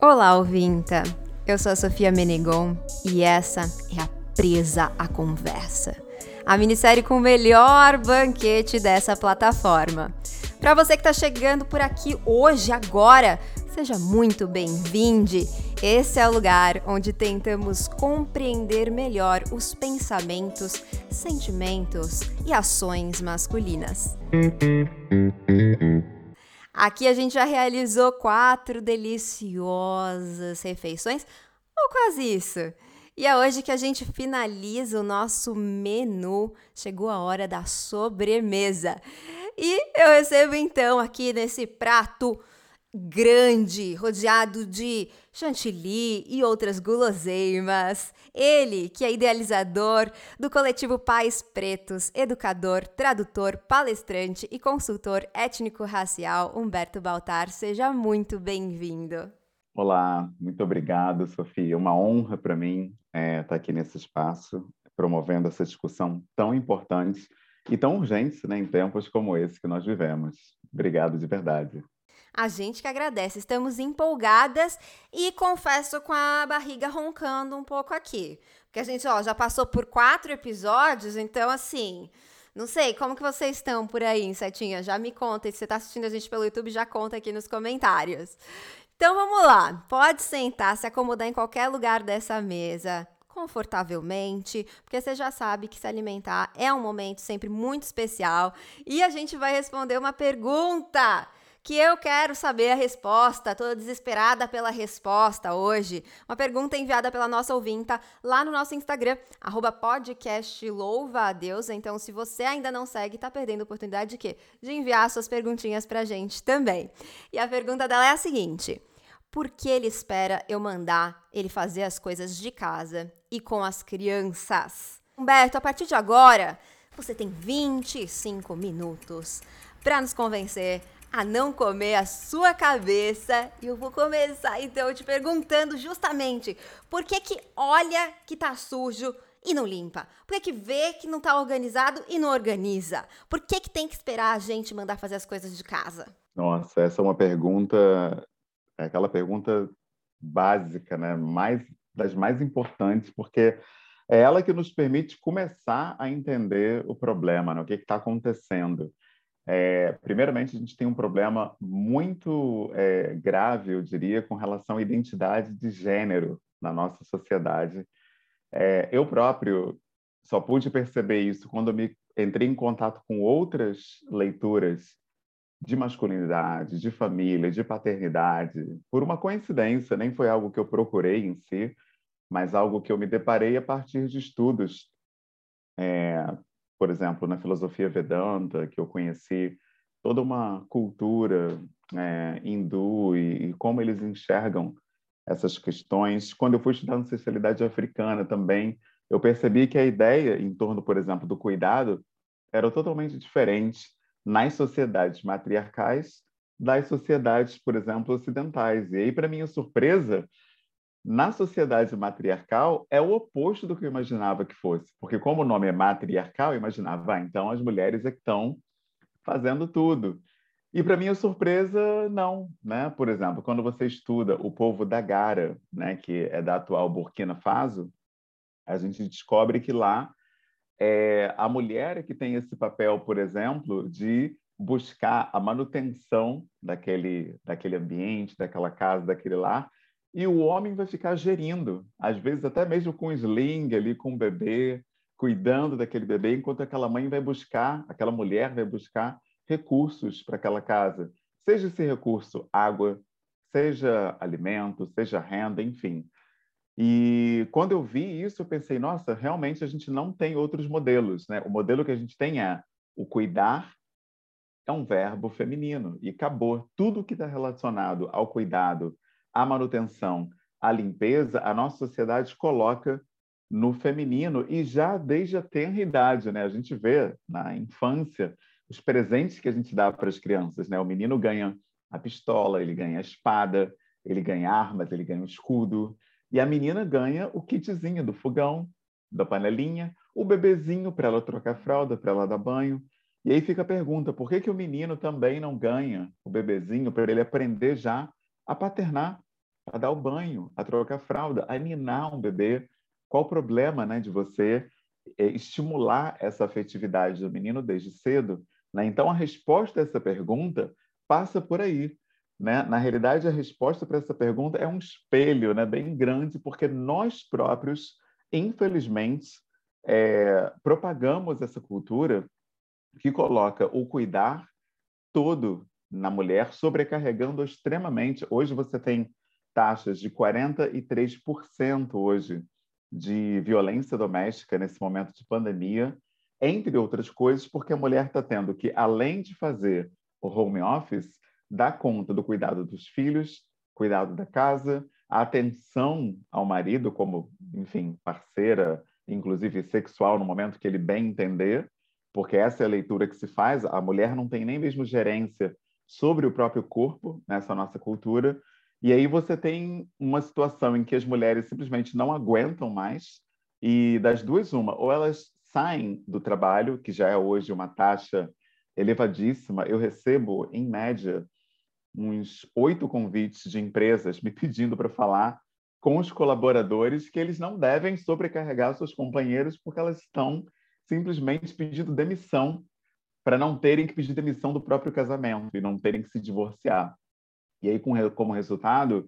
Olá, ouvinta! Eu sou a Sofia Menegon e essa é a Presa à Conversa, a minissérie com o melhor banquete dessa plataforma. Para você que está chegando por aqui hoje, agora, seja muito bem-vindo. Esse é o lugar onde tentamos compreender melhor os pensamentos, sentimentos e ações masculinas. Aqui a gente já realizou quatro deliciosas refeições, ou quase isso. E é hoje que a gente finaliza o nosso menu. Chegou a hora da sobremesa. E eu recebo então aqui nesse prato grande, rodeado de chantilly e outras guloseimas. Ele, que é idealizador do coletivo Pais Pretos, educador, tradutor, palestrante e consultor étnico-racial, Humberto Baltar. Seja muito bem-vindo. Olá, muito obrigado, Sofia. Uma honra para mim estar é, tá aqui nesse espaço, promovendo essa discussão tão importante e tão urgente né, em tempos como esse que nós vivemos. Obrigado de verdade. A gente que agradece, estamos empolgadas e confesso com a barriga roncando um pouco aqui. Porque a gente, ó, já passou por quatro episódios, então assim, não sei, como que vocês estão por aí, Setinha? Já me conta, e se você está assistindo a gente pelo YouTube, já conta aqui nos comentários. Então vamos lá, pode sentar, se acomodar em qualquer lugar dessa mesa, confortavelmente, porque você já sabe que se alimentar é um momento sempre muito especial e a gente vai responder uma pergunta que eu quero saber a resposta. Tô desesperada pela resposta hoje. Uma pergunta enviada pela nossa ouvinta lá no nosso Instagram, arroba podcast louva a Deus. Então, se você ainda não segue, tá perdendo a oportunidade de quê? De enviar suas perguntinhas pra gente também. E a pergunta dela é a seguinte: Por que ele espera eu mandar ele fazer as coisas de casa e com as crianças? Humberto, a partir de agora, você tem 25 minutos para nos convencer a não comer a sua cabeça. E eu vou começar então te perguntando justamente por que que olha que tá sujo e não limpa? Por que, que vê que não tá organizado e não organiza? Por que que tem que esperar a gente mandar fazer as coisas de casa? Nossa, essa é uma pergunta, é aquela pergunta básica, né? Mais das mais importantes, porque é ela que nos permite começar a entender o problema, né? o que está acontecendo. É, primeiramente, a gente tem um problema muito é, grave, eu diria, com relação à identidade de gênero na nossa sociedade. É, eu próprio só pude perceber isso quando me entrei em contato com outras leituras de masculinidade, de família, de paternidade, por uma coincidência, nem foi algo que eu procurei em si, mas algo que eu me deparei a partir de estudos é, por exemplo, na filosofia Vedanta, que eu conheci toda uma cultura é, hindu e, e, como eles enxergam essas questões. Quando eu fui estudar ancestralidade africana também, eu percebi que a ideia em torno, por exemplo, do cuidado era totalmente diferente nas sociedades matriarcais das sociedades, por exemplo, ocidentais. E aí, para minha surpresa, na sociedade matriarcal é o oposto do que eu imaginava que fosse, porque como o nome é matriarcal, eu imaginava, ah, então as mulheres é que estão fazendo tudo. E para minha surpresa, não, né? Por exemplo, quando você estuda o povo da Gara, né, que é da atual Burkina Faso, a gente descobre que lá é a mulher que tem esse papel, por exemplo, de buscar a manutenção daquele daquele ambiente, daquela casa, daquele lar, e o homem vai ficar gerindo, às vezes até mesmo com sling ali, com o bebê, cuidando daquele bebê, enquanto aquela mãe vai buscar, aquela mulher vai buscar recursos para aquela casa. Seja esse recurso água, seja alimento, seja renda, enfim. E quando eu vi isso, eu pensei, nossa, realmente a gente não tem outros modelos, né? O modelo que a gente tem é o cuidar é um verbo feminino e acabou. Tudo que está relacionado ao cuidado, a manutenção, a limpeza, a nossa sociedade coloca no feminino e já desde a tenra idade, né? A gente vê na infância os presentes que a gente dá para as crianças, né? O menino ganha a pistola, ele ganha a espada, ele ganha armas, ele ganha o escudo, e a menina ganha o kitzinho do fogão, da panelinha, o bebezinho para ela trocar fralda, para ela dar banho. E aí fica a pergunta: por que, que o menino também não ganha o bebezinho para ele aprender já a paternar, a dar o banho, a trocar fralda, a ninar um bebê. Qual o problema né, de você é, estimular essa afetividade do menino desde cedo? Né? Então, a resposta a essa pergunta passa por aí. Né? Na realidade, a resposta para essa pergunta é um espelho né, bem grande, porque nós próprios, infelizmente, é, propagamos essa cultura que coloca o cuidar todo na mulher, sobrecarregando extremamente. Hoje você tem taxas de 43% hoje de violência doméstica nesse momento de pandemia, entre outras coisas, porque a mulher está tendo que, além de fazer o home office, dar conta do cuidado dos filhos, cuidado da casa, a atenção ao marido como, enfim, parceira, inclusive sexual, no momento que ele bem entender, porque essa é a leitura que se faz. A mulher não tem nem mesmo gerência sobre o próprio corpo nessa nossa cultura. E aí você tem uma situação em que as mulheres simplesmente não aguentam mais, e das duas, uma, ou elas saem do trabalho, que já é hoje uma taxa elevadíssima. Eu recebo, em média, uns oito convites de empresas me pedindo para falar com os colaboradores que eles não devem sobrecarregar seus companheiros porque elas estão simplesmente pedindo demissão para não terem que pedir demissão do próprio casamento e não terem que se divorciar. E aí, como resultado,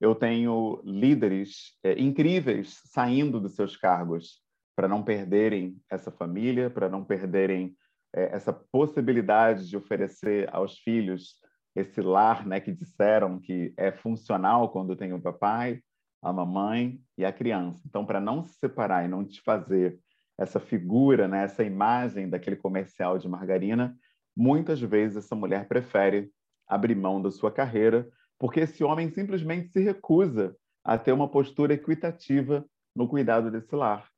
eu tenho líderes é, incríveis saindo dos seus cargos para não perderem essa família, para não perderem é, essa possibilidade de oferecer aos filhos esse lar, né, que disseram que é funcional quando tem o papai, a mamãe e a criança. Então, para não se separar e não desfazer essa figura, né, essa imagem daquele comercial de margarina, muitas vezes essa mulher prefere abrir mão da sua carreira, porque esse homem simplesmente se recusa a ter uma postura equitativa no cuidado desse lar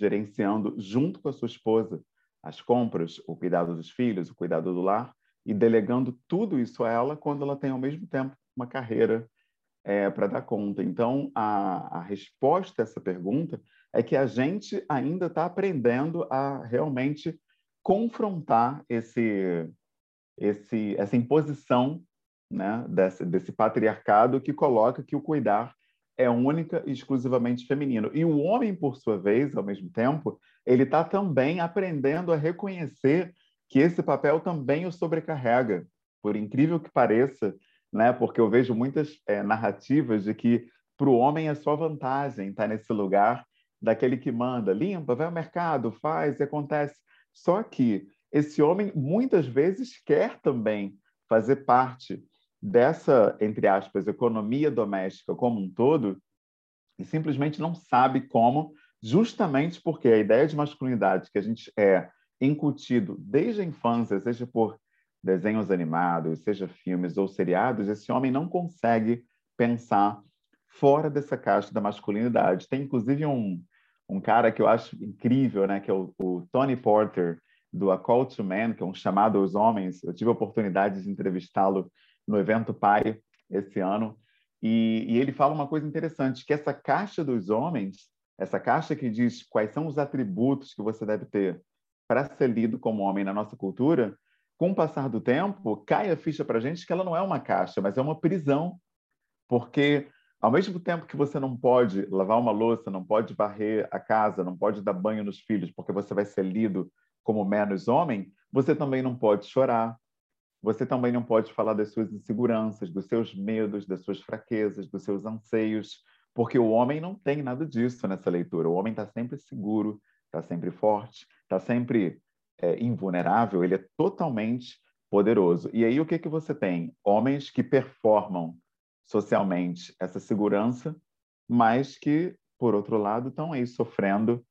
gerenciando junto com a sua esposa as compras, o cuidado dos filhos, o cuidado do lar e delegando tudo isso a ela quando ela tem ao mesmo tempo uma carreira é, para dar conta. Então, a, a resposta a essa pergunta é que a gente ainda está aprendendo a realmente confrontar esse, esse, essa imposição né, desse, desse patriarcado que coloca que o cuidar é única e exclusivamente feminino. E o homem, por sua vez, ao mesmo tempo, ele está também aprendendo a reconhecer que esse papel também o sobrecarrega, por incrível que pareça, né? Porque eu vejo muitas é, narrativas de que para o homem é só vantagem estar tá nesse lugar daquele que manda, limpa, vai ao mercado, faz e acontece. Só que esse homem muitas vezes quer também fazer parte dessa, entre aspas, economia doméstica como um todo e simplesmente não sabe como, justamente porque a ideia de masculinidade que a gente é incutido desde a infância, seja por desenhos animados, seja filmes ou seriados, esse homem não consegue pensar fora dessa caixa da masculinidade. Tem inclusive um, um cara que eu acho incrível, né, que é o, o Tony Porter do A Call to Man, que é um chamado aos homens. Eu tive a oportunidade de entrevistá-lo no evento Pai esse ano. E, e, ele fala uma coisa interessante, que essa caixa dos homens, essa caixa que diz quais são os atributos que você deve ter para ser lido como homem na nossa cultura, com o passar do tempo, cai a ficha para a gente que ela não é uma caixa, mas é uma prisão. Porque, ao mesmo tempo que você não pode lavar uma louça, não pode varrer a casa, não pode dar banho nos filhos, porque você vai ser lido como menos homem, você também não pode chorar, você também não pode falar das suas inseguranças, dos seus medos, das suas fraquezas, dos seus anseios, porque o homem não tem nada disso nessa leitura. O homem está sempre seguro, está sempre forte, está sempre é, invulnerável, ele é totalmente poderoso. E aí o que, que você tem? Homens que performam socialmente essa segurança, mas que, por outro lado, estão aí sofrendo,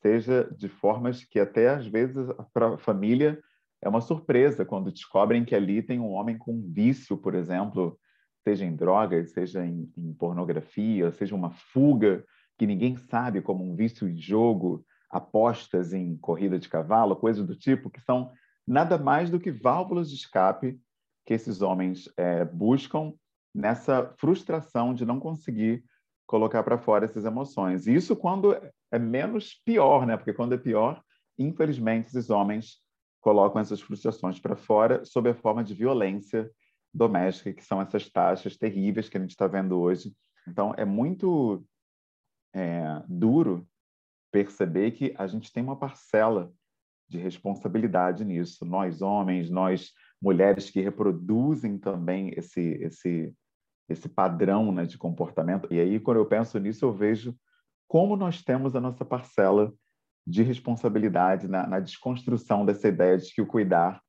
seja de formas que até às vezes a família é uma surpresa quando descobrem que ali tem um homem com vício, por exemplo, seja em drogas, seja em, em pornografia, seja uma fuga que ninguém sabe, como um vício em jogo, apostas em corrida de cavalo, coisas do tipo, que são nada mais do que válvulas de escape que esses homens é, buscam nessa frustração de não conseguir colocar para fora essas emoções. E isso quando é menos pior, né? Porque quando é pior, infelizmente, esses homens colocam essas frustrações para fora sob a forma de violência doméstica, que são essas taxas terríveis que a gente está vendo hoje. Então, é muito é, duro perceber que a gente tem uma parcela de responsabilidade nisso. Nós, homens, nós, mulheres que reproduzem também esse, esse, esse padrão né, de comportamento. E aí, quando eu penso nisso, eu vejo como nós temos a nossa parcela de responsabilidade na, na desconstrução dessa ideia de que o cuidar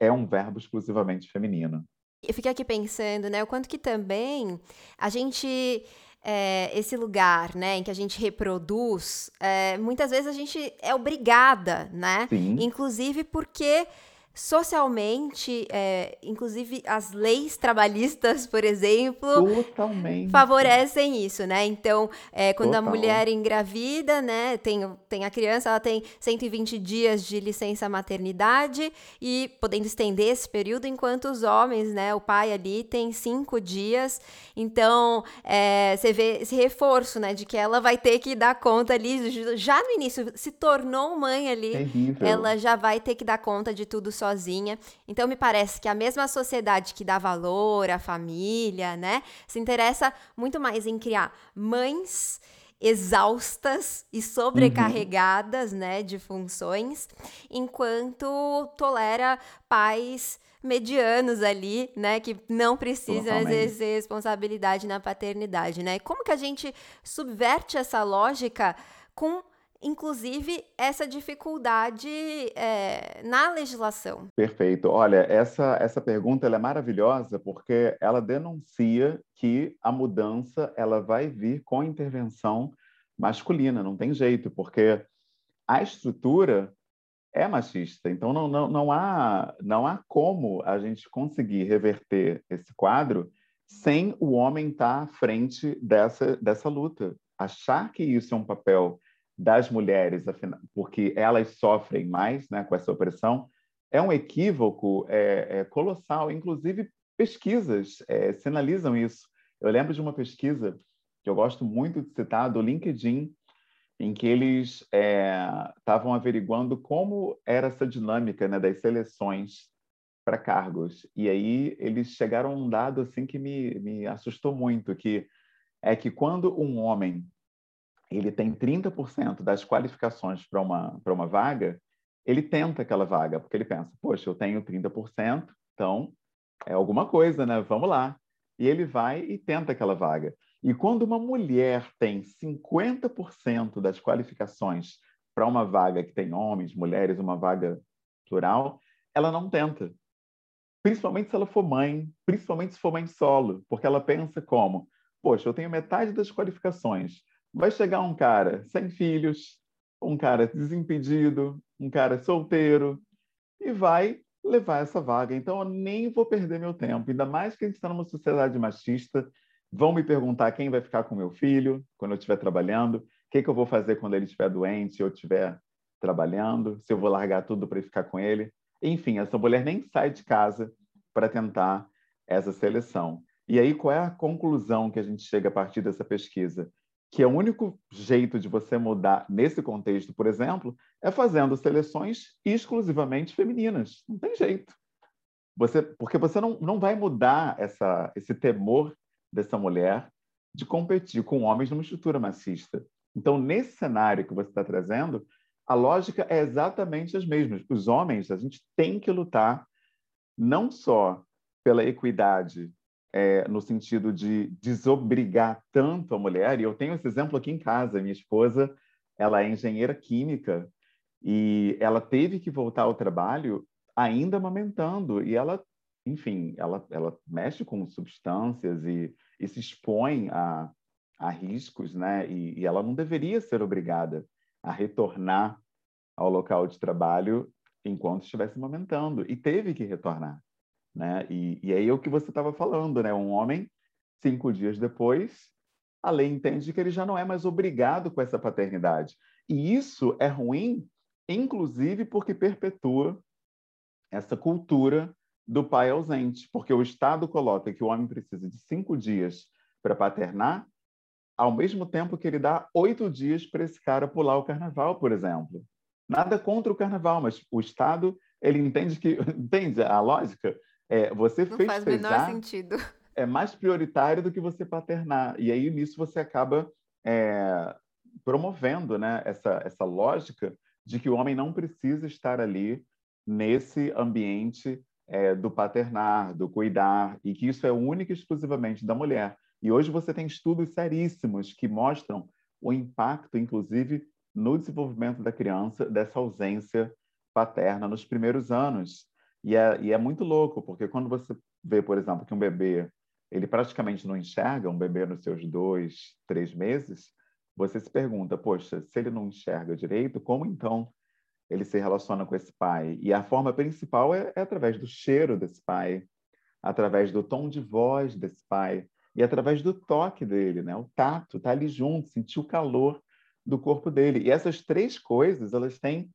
é um verbo exclusivamente feminino. Eu fiquei aqui pensando, né, o quanto que também a gente é, esse lugar, né, em que a gente reproduz, é, muitas vezes a gente é obrigada, né? Sim. Inclusive porque socialmente, é, inclusive as leis trabalhistas, por exemplo, Totalmente. favorecem isso, né? Então, é, quando Total. a mulher engravida, né, tem, tem a criança, ela tem 120 dias de licença maternidade e podendo estender esse período, enquanto os homens, né, o pai ali tem cinco dias. Então, é, você vê esse reforço, né, de que ela vai ter que dar conta ali, já no início, se tornou mãe ali, Terrível. ela já vai ter que dar conta de tudo sozinha. Então me parece que a mesma sociedade que dá valor à família, né, se interessa muito mais em criar mães exaustas e sobrecarregadas, uhum. né, de funções, enquanto tolera pais medianos ali, né, que não precisam Totalmente. exercer responsabilidade na paternidade, né? Como que a gente subverte essa lógica com inclusive essa dificuldade é, na legislação. Perfeito. Olha, essa, essa pergunta é maravilhosa porque ela denuncia que a mudança ela vai vir com intervenção masculina, não tem jeito, porque a estrutura é machista. Então não, não, não, há, não há como a gente conseguir reverter esse quadro sem o homem estar à frente dessa, dessa luta. Achar que isso é um papel das mulheres, porque elas sofrem mais né, com essa opressão, é um equívoco é, é, colossal. Inclusive, pesquisas é, sinalizam isso. Eu lembro de uma pesquisa que eu gosto muito de citar, do LinkedIn, em que eles estavam é, averiguando como era essa dinâmica né, das seleções para cargos. E aí eles chegaram a um dado assim que me, me assustou muito, que é que quando um homem ele tem 30% das qualificações para uma, para uma vaga, ele tenta aquela vaga, porque ele pensa, poxa, eu tenho 30%, então é alguma coisa, né? Vamos lá. E ele vai e tenta aquela vaga. E quando uma mulher tem 50% das qualificações para uma vaga que tem homens, mulheres, uma vaga plural, ela não tenta. Principalmente se ela for mãe, principalmente se for mãe solo, porque ela pensa como, poxa, eu tenho metade das qualificações, vai chegar um cara sem filhos, um cara desimpedido, um cara solteiro, e vai levar essa vaga. Então, eu nem vou perder meu tempo, ainda mais que a gente está numa sociedade machista. Vão me perguntar quem vai ficar com meu filho quando eu estiver trabalhando, o que, que eu vou fazer quando ele estiver doente ou estiver trabalhando, se eu vou largar tudo para ficar com ele. Enfim, essa mulher nem sai de casa para tentar essa seleção. E aí, qual é a conclusão que a gente chega a partir dessa pesquisa? Que é o único jeito de você mudar nesse contexto, por exemplo, é fazendo seleções exclusivamente femininas. Não tem jeito. Você, porque você não, não vai mudar essa, esse temor dessa mulher de competir com homens numa estrutura machista. Então, nesse cenário que você está trazendo, a lógica é exatamente as mesmas. Os homens, a gente tem que lutar não só pela equidade é, no sentido de desobrigar tanto a mulher. E eu tenho esse exemplo aqui em casa. Minha esposa, ela é engenheira química e ela teve que voltar ao trabalho ainda amamentando. E ela, enfim, ela, ela mexe com substâncias e, e se expõe a, a riscos, né? E, e ela não deveria ser obrigada a retornar ao local de trabalho enquanto estivesse amamentando. E teve que retornar. Né? E, e aí é o que você estava falando, né? Um homem, cinco dias depois, a lei entende que ele já não é mais obrigado com essa paternidade. E isso é ruim, inclusive porque perpetua essa cultura do pai ausente, porque o Estado coloca que o homem precisa de cinco dias para paternar, ao mesmo tempo que ele dá oito dias para esse cara pular o carnaval, por exemplo. Nada contra o carnaval, mas o Estado ele entende que entende a lógica É, você Não fez faz menor sentido. É mais prioritário do que você paternar. E aí, nisso, você acaba é, promovendo né, essa, essa lógica de que o homem não precisa estar ali nesse ambiente é, do paternar, do cuidar, e que isso é único e exclusivamente da mulher. E hoje você tem estudos seríssimos que mostram o impacto, inclusive, no desenvolvimento da criança, dessa ausência paterna nos primeiros anos. E é, e é muito louco, porque quando você vê, por exemplo, que um bebê ele praticamente não enxerga, um bebê nos seus dois, três meses, você se pergunta, poxa, se ele não enxerga direito, como então ele se relaciona com esse pai? E a forma principal é, é através do cheiro desse pai, através do tom de voz desse pai e através do toque dele, né? O tato, tá ali junto, sentir o calor do corpo dele. E essas três coisas, elas têm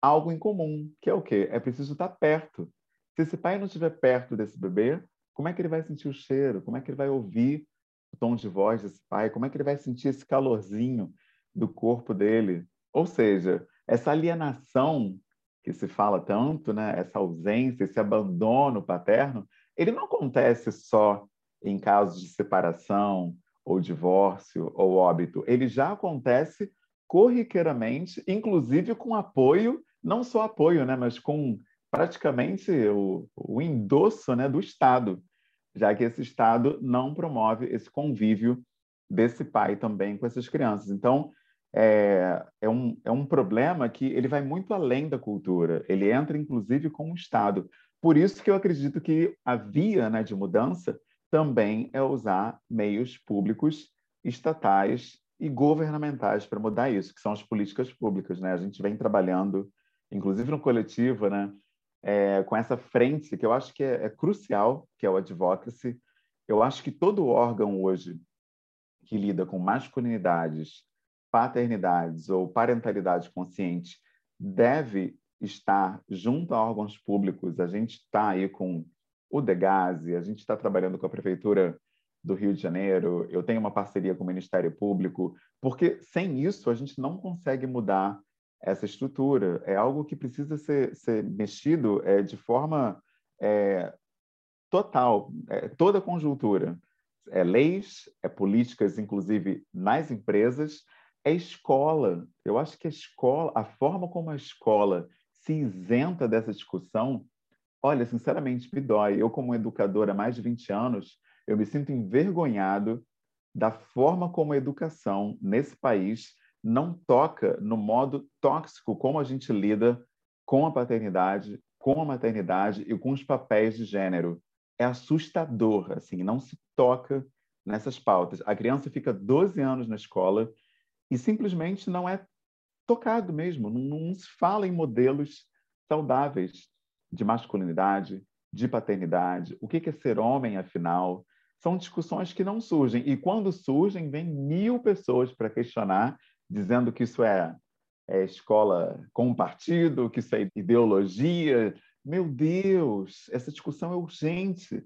algo em comum, que é o quê? É preciso estar perto. Se esse pai não estiver perto desse bebê, como é que ele vai sentir o cheiro? Como é que ele vai ouvir o tom de voz desse pai? Como é que ele vai sentir esse calorzinho do corpo dele? Ou seja, essa alienação que se fala tanto, né? essa ausência, esse abandono paterno, ele não acontece só em casos de separação ou divórcio ou óbito. Ele já acontece corriqueiramente, inclusive com apoio, não só apoio, né, mas com praticamente o, o endosso né, do Estado, já que esse Estado não promove esse convívio desse pai também com essas crianças. Então, é, é, um, é um problema que ele vai muito além da cultura, ele entra inclusive com o Estado. Por isso que eu acredito que a via né, de mudança também é usar meios públicos, estatais e governamentais para mudar isso, que são as políticas públicas. Né? A gente vem trabalhando, inclusive no coletivo, né, é, com essa frente que eu acho que é, é crucial, que é o advocacy. Eu acho que todo órgão hoje que lida com masculinidades, paternidades ou parentalidade consciente deve estar junto a órgãos públicos. A gente está aí com o Degase, a gente está trabalhando com a Prefeitura do Rio de Janeiro, eu tenho uma parceria com o Ministério Público, porque sem isso a gente não consegue mudar essa estrutura. É algo que precisa ser, ser mexido é, de forma é, total, é, toda a conjuntura. É leis, é políticas, inclusive nas empresas, é escola. Eu acho que a escola, a forma como a escola se isenta dessa discussão, olha, sinceramente, me dói. Eu, como educador há mais de 20 anos, eu me sinto envergonhado da forma como a educação nesse país não toca no modo tóxico como a gente lida com a paternidade, com a maternidade e com os papéis de gênero. É assustador, assim, não se toca nessas pautas. A criança fica 12 anos na escola e simplesmente não é tocado mesmo, não, não se fala em modelos saudáveis de masculinidade, de paternidade, o que é ser homem, afinal. São discussões que não surgem. E quando surgem, vem mil pessoas para questionar dizendo que isso é, é escola com partido, que isso é ideologia. Meu Deus, essa discussão é urgente.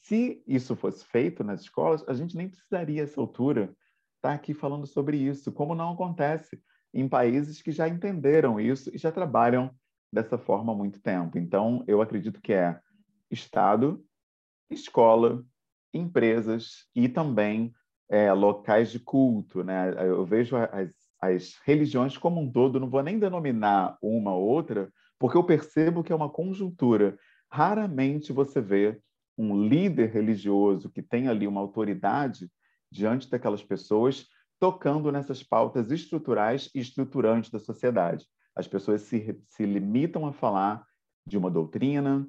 Se isso fosse feito nas escolas, a gente nem precisaria, essa altura, estar aqui falando sobre isso, como não acontece em países que já entenderam isso e já trabalham dessa forma há muito tempo. Então, eu acredito que é Estado, escola, empresas e também é, locais de culto. Né? Eu vejo as, as religiões como um todo, não vou nem denominar uma ou outra, porque eu percebo que é uma conjuntura. Raramente você vê um líder religioso que tem ali uma autoridade diante daquelas pessoas tocando nessas pautas estruturais e estruturantes da sociedade. As pessoas se, se limitam a falar de uma doutrina,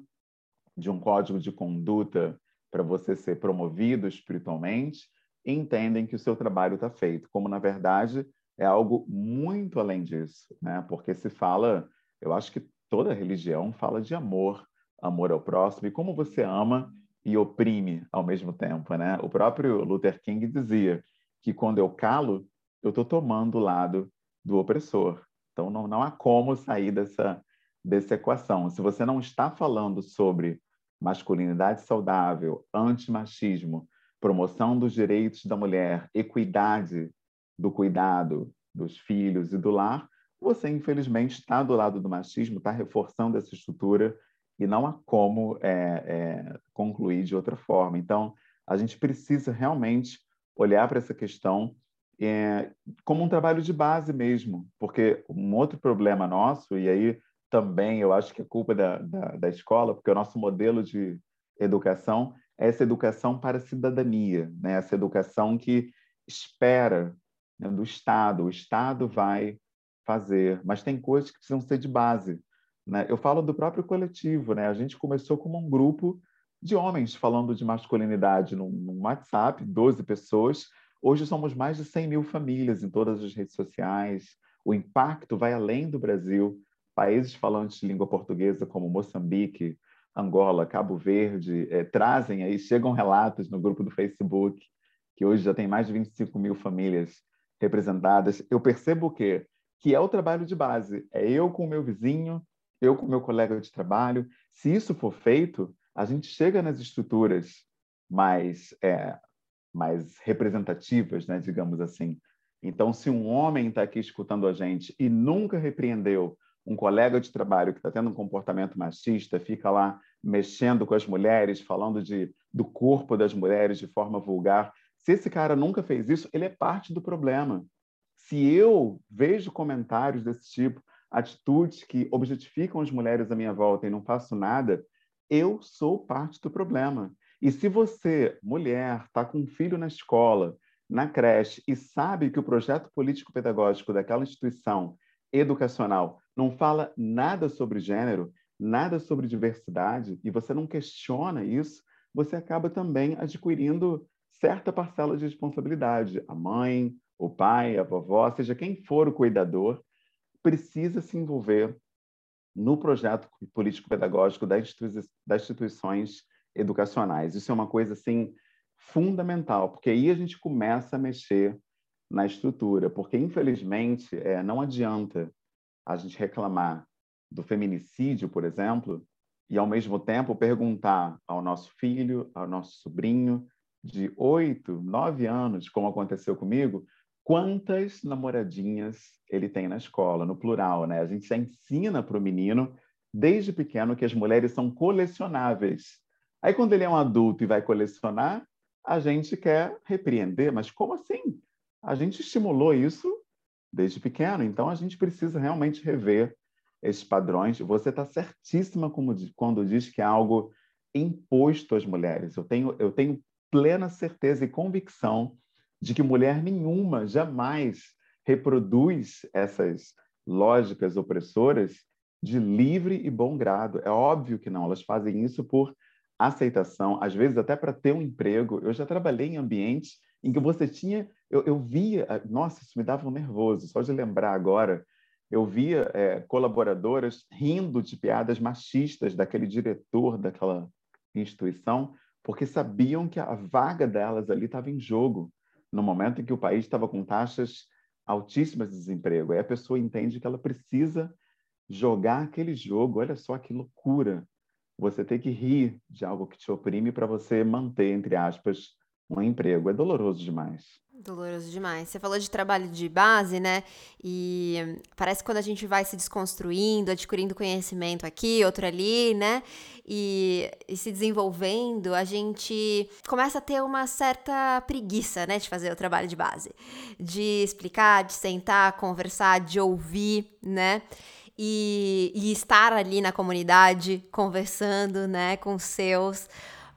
de um código de conduta para você ser promovido espiritualmente, entendem que o seu trabalho está feito, como na verdade é algo muito além disso, né? Porque se fala, eu acho que toda religião fala de amor, amor ao próximo e como você ama e oprime ao mesmo tempo, né? O próprio Luther King dizia que quando eu calo, eu estou tomando o lado do opressor. Então não, não há como sair dessa dessa equação. Se você não está falando sobre masculinidade saudável, antimachismo, promoção dos direitos da mulher, equidade do cuidado dos filhos e do lar, você infelizmente está do lado do machismo, está reforçando essa estrutura e não há como é, é, concluir de outra forma. Então, a gente precisa realmente olhar para essa questão é, como um trabalho de base mesmo, porque um outro problema nosso, e aí também eu acho que é culpa da, da, da escola, porque o nosso modelo de educação essa educação para a cidadania, né? essa educação que espera né, do Estado, o Estado vai fazer, mas tem coisas que precisam ser de base. Né? Eu falo do próprio coletivo, né? a gente começou como um grupo de homens falando de masculinidade no, no WhatsApp, 12 pessoas, Hoje somos mais de 100 mil famílias em todas as redes sociais. O impacto vai além do Brasil. Países falantes de língua portuguesa, como Moçambique, Angola, Cabo Verde, eh, trazem aí, chegam relatos no grupo do Facebook, que hoje já tem mais de 25 mil famílias representadas. Eu percebo que que é o trabalho de base. É eu com o meu vizinho, eu com o meu colega de trabalho. Se isso for feito, a gente chega nas estruturas mais é, mais representativas, né, digamos assim. Então, se um homem está aqui escutando a gente e nunca repreendeu um colega de trabalho que está tendo um comportamento machista, fica lá mexendo com as mulheres, falando de, do corpo das mulheres de forma vulgar, se esse cara nunca fez isso, ele é parte do problema. Se eu vejo comentários desse tipo, atitudes que objetificam as mulheres à minha volta e não faço nada, eu sou parte do problema. E se você, mulher, está com um filho na escola, na creche, e sabe que o projeto político-pedagógico daquela instituição educacional não fala nada sobre gênero, nada sobre diversidade, e você não questiona isso, você acaba também adquirindo certa parcela de responsabilidade. A mãe, o pai, a vovó, seja quem for o cuidador, precisa se envolver no projeto político-pedagógico das instituições educacionais. Isso é uma coisa assim fundamental, porque aí a gente começa a mexer na estrutura, porque infelizmente é, não adianta a gente reclamar do feminicídio, por exemplo, e ao mesmo tempo perguntar ao nosso filho, ao nosso sobrinho de oito, nove anos, como aconteceu comigo, quantas namoradinhas ele tem na escola, no plural, né? A gente já ensina para o menino desde pequeno que as mulheres são colecionáveis. Aí, quando ele é um adulto e vai colecionar, a gente quer repreender, mas como assim? A gente estimulou isso desde pequeno, então a gente precisa realmente rever esses padrões. Você está certíssima quando diz que é algo imposto às mulheres. Eu tenho, eu tenho plena certeza e convicção de que mulher nenhuma jamais reproduz essas lógicas opressoras de livre e bom grado. É óbvio que não, elas fazem isso por aceitação, às vezes até para ter um emprego. Eu já trabalhei em ambientes em que você tinha, eu, eu via, ah, nossa, isso me dava um nervoso, só de lembrar agora, eu via é, colaboradoras rindo de piadas machistas daquele diretor daquela instituição, porque sabiam que a vaga delas ali estava em jogo, no momento em que o país estava com taxas altíssimas de desemprego. Aí a pessoa entende que ela precisa jogar aquele jogo. Olha só que loucura você ter que rir de algo que te oprime para você manter, entre aspas, um emprego. É doloroso demais. Doloroso demais. Você falou de trabalho de base, né? E parece que quando a gente vai se desconstruindo, adquirindo conhecimento aqui, outro ali, né? E, e, se desenvolvendo, a gente começa a ter uma certa preguiça, né? De fazer o trabalho de base. De explicar, de sentar, conversar, de ouvir, né? e, e estar ali na comunidade conversando, né, com seus.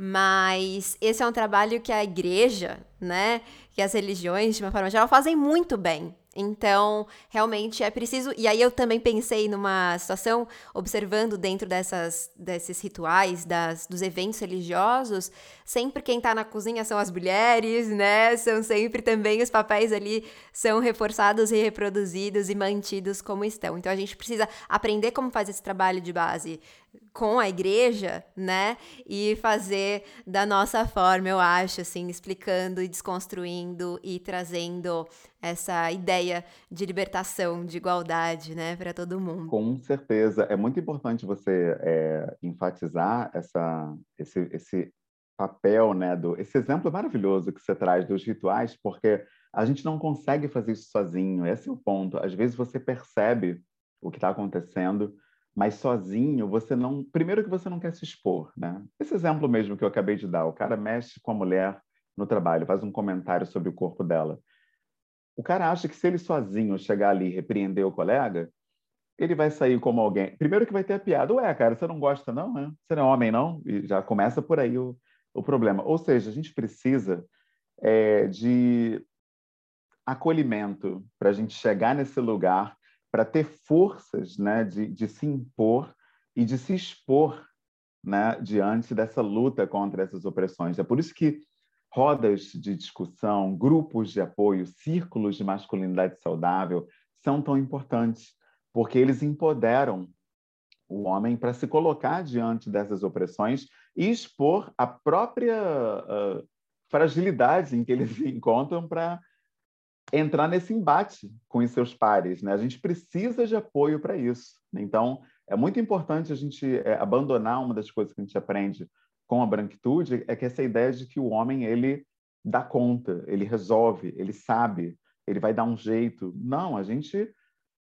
Mas esse é um trabalho que a igreja, né, que as religiões, de uma forma geral, fazem muito bem, então, realmente é preciso. E aí eu também pensei numa situação, observando dentro dessas, desses rituais, das, dos eventos religiosos, sempre quem está na cozinha são as mulheres, né? São sempre também os papéis ali são reforçados e reproduzidos e mantidos como estão. Então a gente precisa aprender como fazer esse trabalho de base com a igreja, né? E fazer da nossa forma, eu acho, assim, explicando e desconstruindo e trazendo essa ideia de libertação, de igualdade, né, para todo mundo. Com certeza. É muito importante você é, enfatizar essa, esse, esse papel, né, do, esse exemplo maravilhoso que você traz dos rituais, porque a gente não consegue fazer isso sozinho, esse é o ponto. Às vezes você percebe o que está acontecendo, mas sozinho você não. Primeiro que você não quer se expor, né? Esse exemplo mesmo que eu acabei de dar, o cara mexe com a mulher no trabalho, faz um comentário sobre o corpo dela. O cara acha que se ele sozinho chegar ali e repreender o colega, ele vai sair como alguém. Primeiro que vai ter a piada, ué, cara, você não gosta, não, né? Você não é homem, não? E já começa por aí o, o problema. Ou seja, a gente precisa é, de acolhimento para a gente chegar nesse lugar, para ter forças né, de, de se impor e de se expor né, diante dessa luta contra essas opressões. É por isso que rodas de discussão, grupos de apoio, círculos de masculinidade saudável são tão importantes, porque eles empoderam o homem para se colocar diante dessas opressões e expor a própria uh, fragilidade em que eles se encontram para entrar nesse embate com os seus pares. Né? A gente precisa de apoio para isso. Então, é muito importante a gente é, abandonar uma das coisas que a gente aprende com a branquitude, é que essa ideia de que o homem ele dá conta, ele resolve, ele sabe, ele vai dar um jeito. Não, a gente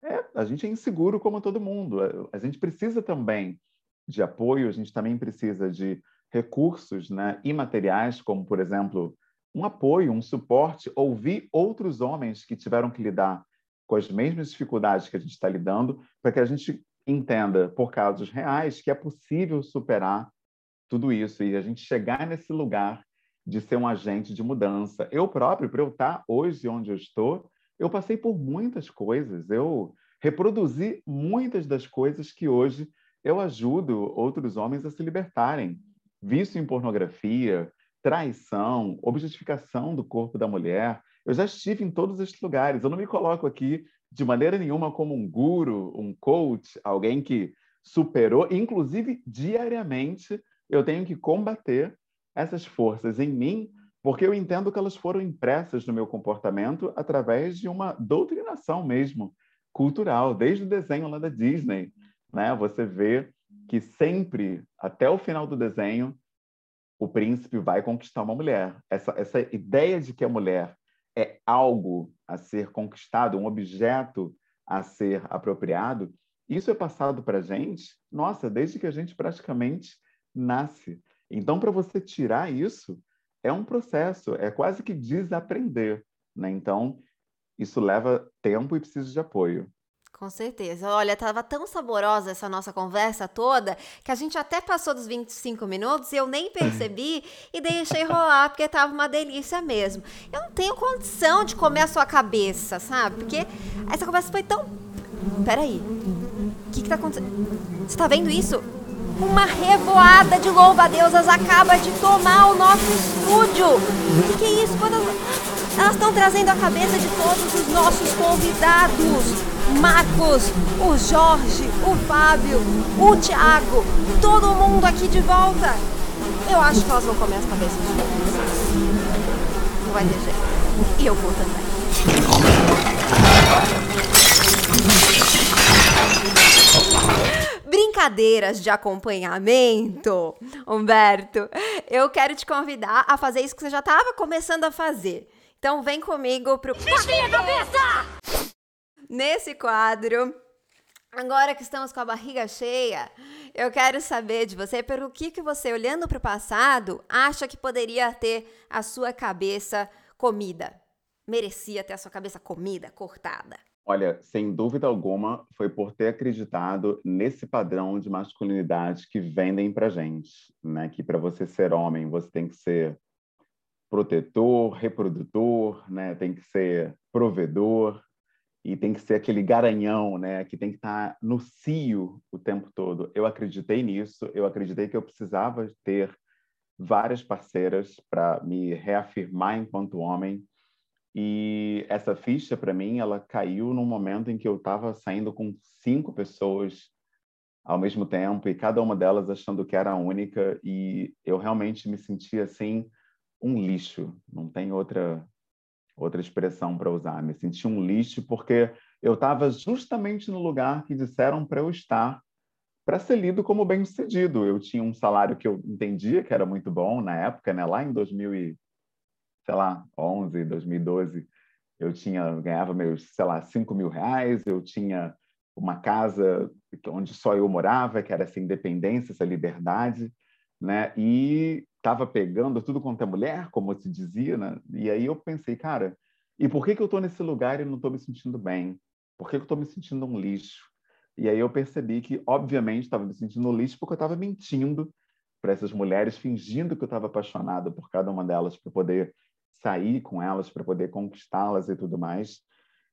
é, a gente é inseguro como todo mundo. A gente precisa também de apoio, a gente também precisa de recursos né, imateriais, como, por exemplo, um apoio, um suporte, ouvir outros homens que tiveram que lidar com as mesmas dificuldades que a gente está lidando, para que a gente entenda, por casos reais, que é possível superar tudo isso e a gente chegar nesse lugar de ser um agente de mudança. Eu próprio, para eu estar hoje onde eu estou, eu passei por muitas coisas, eu reproduzi muitas das coisas que hoje eu ajudo outros homens a se libertarem. Vício em pornografia, traição, objetificação do corpo da mulher. Eu já estive em todos esses lugares. Eu não me coloco aqui de maneira nenhuma como um guru, um coach, alguém que superou. Inclusive, diariamente, eu tenho que combater essas forças em mim, porque eu entendo que elas foram impressas no meu comportamento através de uma doutrinação mesmo, cultural, desde o desenho lá da Disney. Né? Você vê que sempre, até o final do desenho, o príncipe vai conquistar uma mulher. Essa, essa ideia de que a mulher é algo a ser conquistado, um objeto a ser apropriado, isso é passado para a gente, nossa, desde que a gente praticamente nasce. Então, para você tirar isso, é um processo, é quase que desaprender. Né? Então, isso leva tempo e precisa de apoio. Com certeza. Olha, tava tão saborosa essa nossa conversa toda que a gente até passou dos 25 minutos e eu nem percebi e deixei rolar porque tava uma delícia mesmo. Eu não tenho condição de comer a sua cabeça, sabe? Porque essa conversa foi tão. Peraí. O que que tá acontecendo? Você tá vendo isso? Uma revoada de louva-deusas acaba de tomar o nosso estúdio. O que, é isso? Quando elas estão trazendo a cabeça de todos os nossos convidados. Marcos, o Jorge, o Fábio, o Thiago, todo mundo aqui de volta. Eu acho que elas vão comer as cabeças de todos. Não vai ter jeito. E eu vou também. Brincadeiras de acompanhamento, Humberto. Eu quero te convidar a fazer isso que você já estava começando a fazer. Então vem comigo pro. Desvia a cabeça! Nesse quadro, agora que estamos com a barriga cheia, eu quero saber de você pelo que, que você, olhando para o passado, acha que poderia ter a sua cabeça comida. Merecia ter a sua cabeça comida, cortada. Olha, sem dúvida alguma, foi por ter acreditado nesse padrão de masculinidade que vendem pra gente, né? Que para você ser homem, você tem que ser protetor, reprodutor, né? Tem que ser provedor, e tem que ser aquele garanhão, né, que tem que estar tá no cio o tempo todo. Eu acreditei nisso, eu acreditei que eu precisava ter várias parceiras para me reafirmar enquanto homem. E essa ficha para mim, ela caiu num momento em que eu estava saindo com cinco pessoas ao mesmo tempo e cada uma delas achando que era a única e eu realmente me sentia assim um lixo, não tem outra outra expressão para usar. Me senti um lixo porque eu estava justamente no lugar que disseram para eu estar para ser lido como bem-sucedido. Eu tinha um salário que eu entendia que era muito bom na época, né? Lá em 2000 e, sei lá, 11, 2012, eu tinha ganhava meus, sei lá, 5 mil reais, eu tinha uma casa onde só eu morava, que era essa independência, essa liberdade, né? E estava pegando tudo quanto é mulher, como se dizia, né? E aí eu pensei, cara, e por que, que eu estou nesse lugar e não estou me sentindo bem? Por que, que eu estou me sentindo um lixo? E aí eu percebi que, obviamente, estava me sentindo um lixo porque eu estava mentindo para essas mulheres, fingindo que eu estava apaixonado por cada uma delas para poder sair com elas, para poder conquistá-las e tudo mais.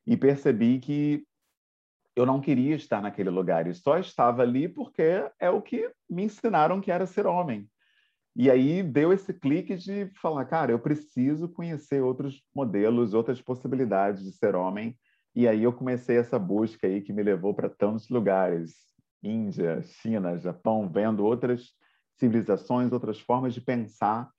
E percebi que eu não queria estar naquele lugar e só estava ali porque é o que me ensinaram que era ser homem. E aí deu esse clique de falar, cara, eu preciso conhecer outros modelos, outras possibilidades de ser homem. E aí eu comecei essa busca aí que me levou para tantos lugares, Índia, China, Japão, vendo outras civilizações, outras formas de pensar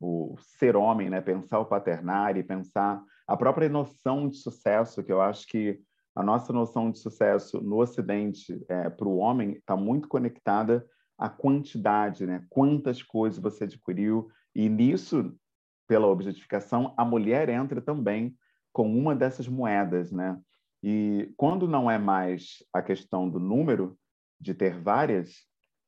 o ser homem, né? Pensar o paternário, pensar a própria noção de sucesso, que eu acho que a nossa noção de sucesso no Ocidente é, para o homem está muito conectada à quantidade, né? Quantas coisas você adquiriu e nisso, pela objetificação, a mulher entra também com uma dessas moedas, né? E quando não é mais a questão do número de ter várias,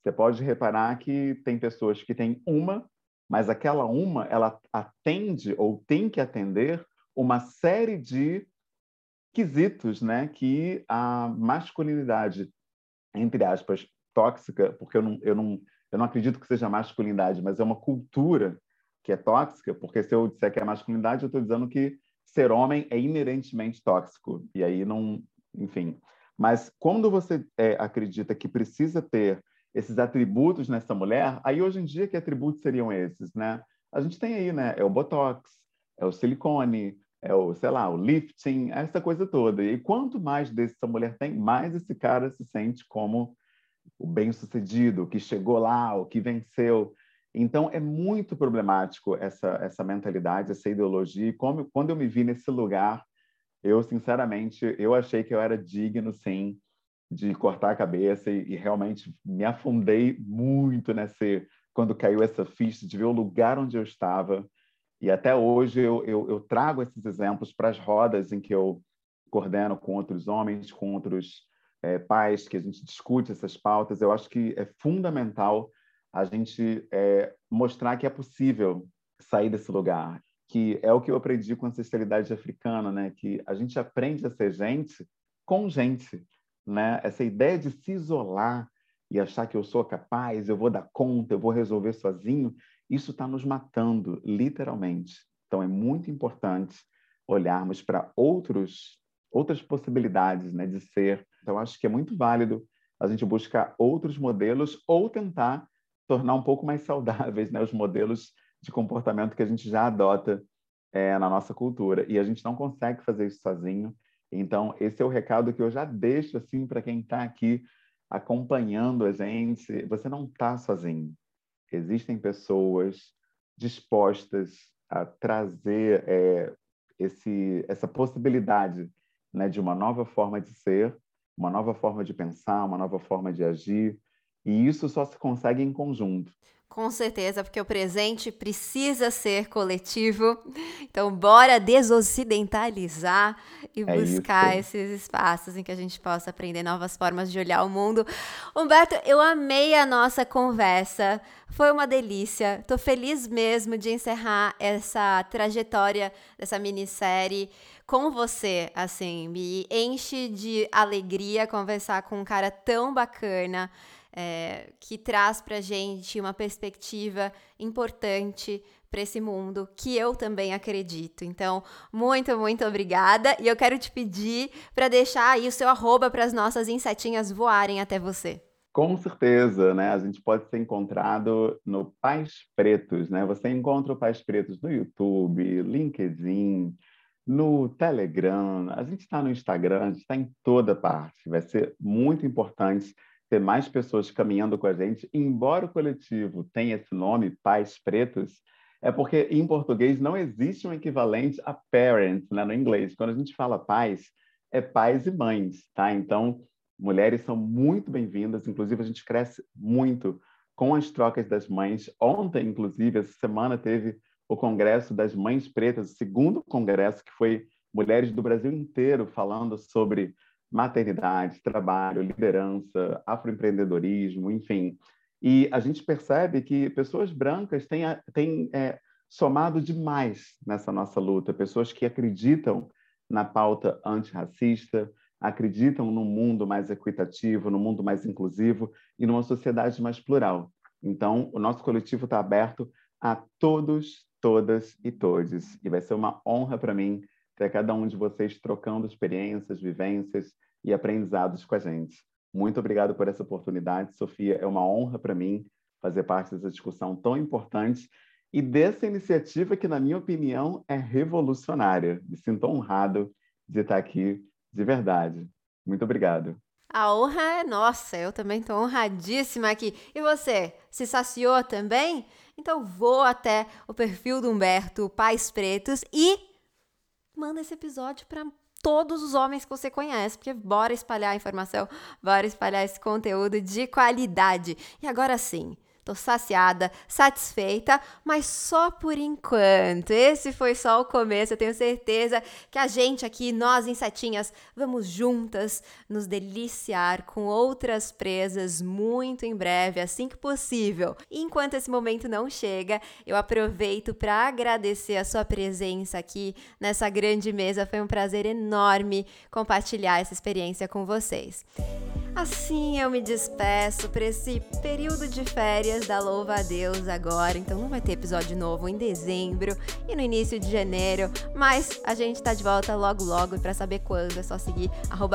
você pode reparar que tem pessoas que têm uma, mas aquela uma ela atende ou tem que atender uma série de quesitos, né, que a masculinidade, entre aspas, tóxica, porque eu não, eu não, eu não acredito que seja masculinidade, mas é uma cultura que é tóxica, porque se eu disser que é masculinidade, eu estou dizendo que ser homem é inerentemente tóxico, e aí não, enfim. Mas quando você é, acredita que precisa ter esses atributos nessa mulher, aí hoje em dia que atributos seriam esses, né? A gente tem aí, né? É o botox, é o silicone, é o, sei lá, o lifting, essa coisa toda. E quanto mais desse essa mulher tem, mais esse cara se sente como o bem-sucedido, o que chegou lá, o que venceu. Então é muito problemático essa essa mentalidade, essa ideologia. E como quando eu me vi nesse lugar, eu sinceramente eu achei que eu era digno, sim, de cortar a cabeça e, e realmente me afundei muito nesse quando caiu essa ficha de ver o lugar onde eu estava e até hoje eu, eu, eu trago esses exemplos para as rodas em que eu coordeno com outros homens, com outros é, pais, que a gente discute essas pautas. Eu acho que é fundamental a gente é, mostrar que é possível sair desse lugar, que é o que eu aprendi com a ancestralidade africana, né? Que a gente aprende a ser gente com gente, né? Essa ideia de se isolar e achar que eu sou capaz, eu vou dar conta, eu vou resolver sozinho, isso está nos matando, literalmente. Então, é muito importante olharmos para outros outras possibilidades né, de ser. Então, acho que é muito válido a gente buscar outros modelos ou tentar tornar um pouco mais saudáveis né, os modelos de comportamento que a gente já adota é, na nossa cultura. E a gente não consegue fazer isso sozinho. Então, esse é o recado que eu já deixo assim para quem está aqui acompanhando a gente. Você não está sozinho existem pessoas dispostas a trazer é, esse, essa possibilidade né, de uma nova forma de ser, uma nova forma de pensar, uma nova forma de agir, e isso só se consegue em conjunto. Com certeza, porque o presente precisa ser coletivo. Então, bora desocidentalizar e é buscar isso. esses espaços em que a gente possa aprender novas formas de olhar o mundo. Humberto, eu amei a nossa conversa. Foi uma delícia. Tô feliz mesmo de encerrar essa trajetória dessa minissérie com você. Assim, me enche de alegria conversar com um cara tão bacana é, que traz para gente uma perspectiva importante para esse mundo que eu também acredito. Então, muito, muito obrigada. E eu quero te pedir para deixar aí o seu arroba para as nossas insetinhas voarem até você. Com certeza, né? A gente pode ser encontrado no Pais Pretos, né? Você encontra o Pais Pretos no YouTube, LinkedIn, no Telegram, a gente está no Instagram, a gente está em toda parte. Vai ser muito importante ter mais pessoas caminhando com a gente, embora o coletivo tenha esse nome, Pais Pretos, é porque em português não existe um equivalente a parent, né, no inglês. Quando a gente fala pais, é pais e mães, tá? Então, mulheres são muito bem-vindas, inclusive a gente cresce muito com as trocas das mães. Ontem, inclusive, essa semana teve o Congresso das Mães Pretas, o segundo congresso que foi mulheres do Brasil inteiro falando sobre maternidade, trabalho, liderança, afroempreendedorismo, enfim. E a gente percebe que pessoas brancas têm, têm é, somado demais nessa nossa luta, pessoas que acreditam na pauta antirracista, acreditam num mundo mais equitativo, num mundo mais inclusivo e numa sociedade mais plural. Então, o nosso coletivo está aberto a todos, todas e todes. E vai ser uma honra para mim ter cada um de vocês trocando experiências, vivências e aprendizados com a gente. Muito obrigado por essa oportunidade, Sofia. É uma honra para mim fazer parte dessa discussão tão importante e dessa iniciativa que, na minha opinião, é revolucionária. Me sinto honrado de estar aqui de verdade. Muito obrigado. A honra é nossa, eu também estou honradíssima aqui. E você, se saciou também? Então vou até o perfil do Humberto Pais Pretos e manda esse episódio para todos os homens que você conhece, porque bora espalhar a informação, bora espalhar esse conteúdo de qualidade. E agora sim, Tô saciada, satisfeita, mas só por enquanto. Esse foi só o começo. Eu tenho certeza que a gente aqui, nós insetinhas, vamos juntas nos deliciar com outras presas muito em breve, assim que possível. Enquanto esse momento não chega, eu aproveito para agradecer a sua presença aqui nessa grande mesa. Foi um prazer enorme compartilhar essa experiência com vocês. Assim eu me despeço para esse período de férias da Louva a Deus agora. Então não vai ter episódio novo em dezembro e no início de janeiro, mas a gente tá de volta logo logo e para saber quando é só seguir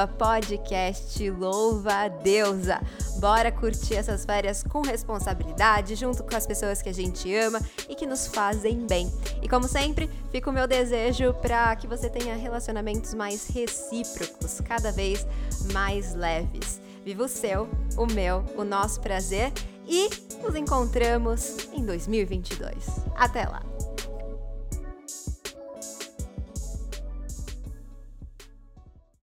podcast Louva a. Bora curtir essas férias com responsabilidade, junto com as pessoas que a gente ama e que nos fazem bem. E como sempre, fica o meu desejo para que você tenha relacionamentos mais recíprocos, cada vez mais leves. Viva o seu, o meu, o nosso prazer e nos encontramos em 2022. Até lá!